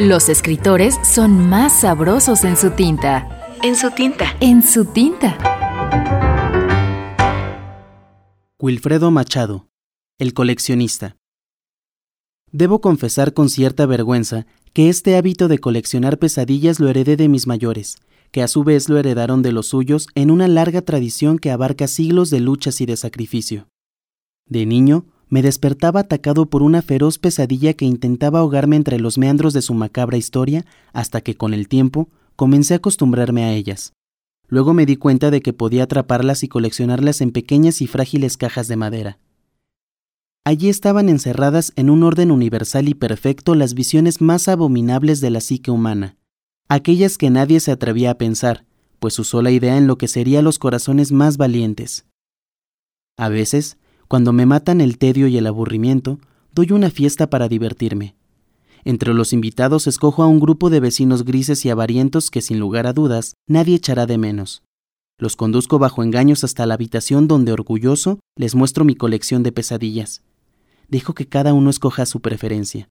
Los escritores son más sabrosos en su tinta. En su tinta. En su tinta. Wilfredo Machado, el coleccionista. Debo confesar con cierta vergüenza que este hábito de coleccionar pesadillas lo heredé de mis mayores, que a su vez lo heredaron de los suyos en una larga tradición que abarca siglos de luchas y de sacrificio. De niño, me despertaba atacado por una feroz pesadilla que intentaba ahogarme entre los meandros de su macabra historia hasta que con el tiempo comencé a acostumbrarme a ellas. Luego me di cuenta de que podía atraparlas y coleccionarlas en pequeñas y frágiles cajas de madera. Allí estaban encerradas en un orden universal y perfecto las visiones más abominables de la psique humana, aquellas que nadie se atrevía a pensar, pues usó la idea en lo que sería los corazones más valientes. A veces, cuando me matan el tedio y el aburrimiento, doy una fiesta para divertirme. Entre los invitados escojo a un grupo de vecinos grises y avarientos que sin lugar a dudas nadie echará de menos. Los conduzco bajo engaños hasta la habitación donde orgulloso les muestro mi colección de pesadillas. Dejo que cada uno escoja su preferencia.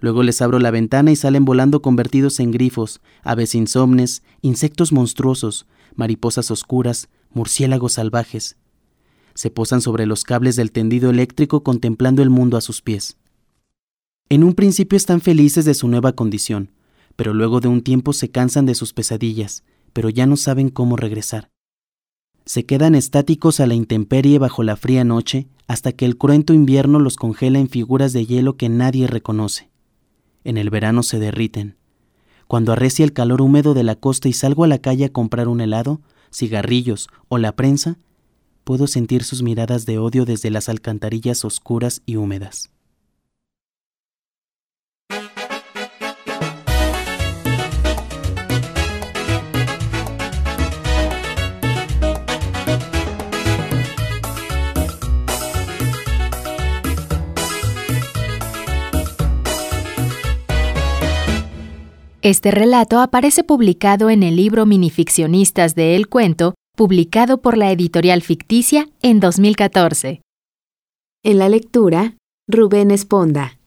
Luego les abro la ventana y salen volando convertidos en grifos, aves insomnes, insectos monstruosos, mariposas oscuras, murciélagos salvajes se posan sobre los cables del tendido eléctrico contemplando el mundo a sus pies. En un principio están felices de su nueva condición, pero luego de un tiempo se cansan de sus pesadillas, pero ya no saben cómo regresar. Se quedan estáticos a la intemperie bajo la fría noche hasta que el cruento invierno los congela en figuras de hielo que nadie reconoce. En el verano se derriten. Cuando arrecia el calor húmedo de la costa y salgo a la calle a comprar un helado, cigarrillos o la prensa, puedo sentir sus miradas de odio desde las alcantarillas oscuras y húmedas. Este relato aparece publicado en el libro Minificcionistas de El Cuento publicado por la editorial ficticia en 2014. En la lectura, Rubén Esponda.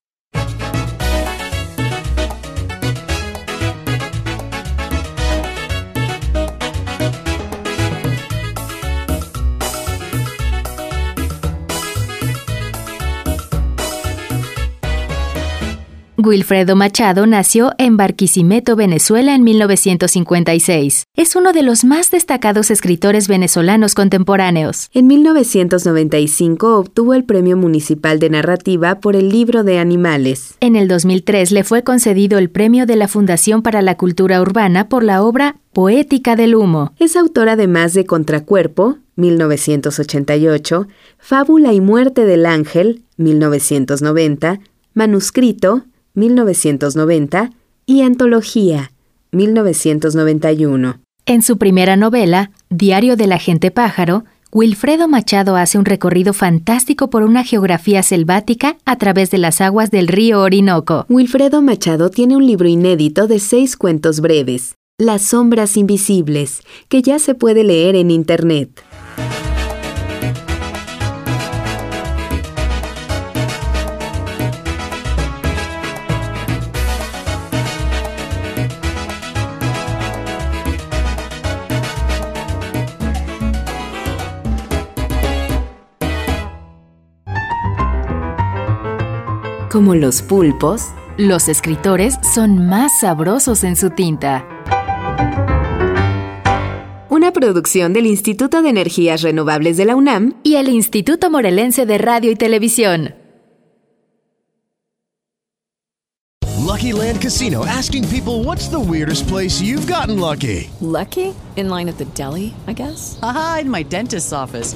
Wilfredo Machado nació en Barquisimeto, Venezuela en 1956. Es uno de los más destacados escritores venezolanos contemporáneos. En 1995 obtuvo el Premio Municipal de Narrativa por el libro de animales. En el 2003 le fue concedido el Premio de la Fundación para la Cultura Urbana por la obra Poética del Humo. Es autor además de Contracuerpo, 1988, Fábula y Muerte del Ángel, 1990, Manuscrito, 1990, y Antología, 1991. En su primera novela, Diario de la Gente Pájaro, Wilfredo Machado hace un recorrido fantástico por una geografía selvática a través de las aguas del río Orinoco. Wilfredo Machado tiene un libro inédito de seis cuentos breves, Las sombras invisibles, que ya se puede leer en Internet. Como los pulpos, los escritores son más sabrosos en su tinta. Una producción del Instituto de Energías Renovables de la UNAM y el Instituto Morelense de Radio y Televisión. Lucky Land Casino asking people what's the weirdest place you've gotten lucky? Lucky? In line at the deli, I guess? Aha, in my dentist's office.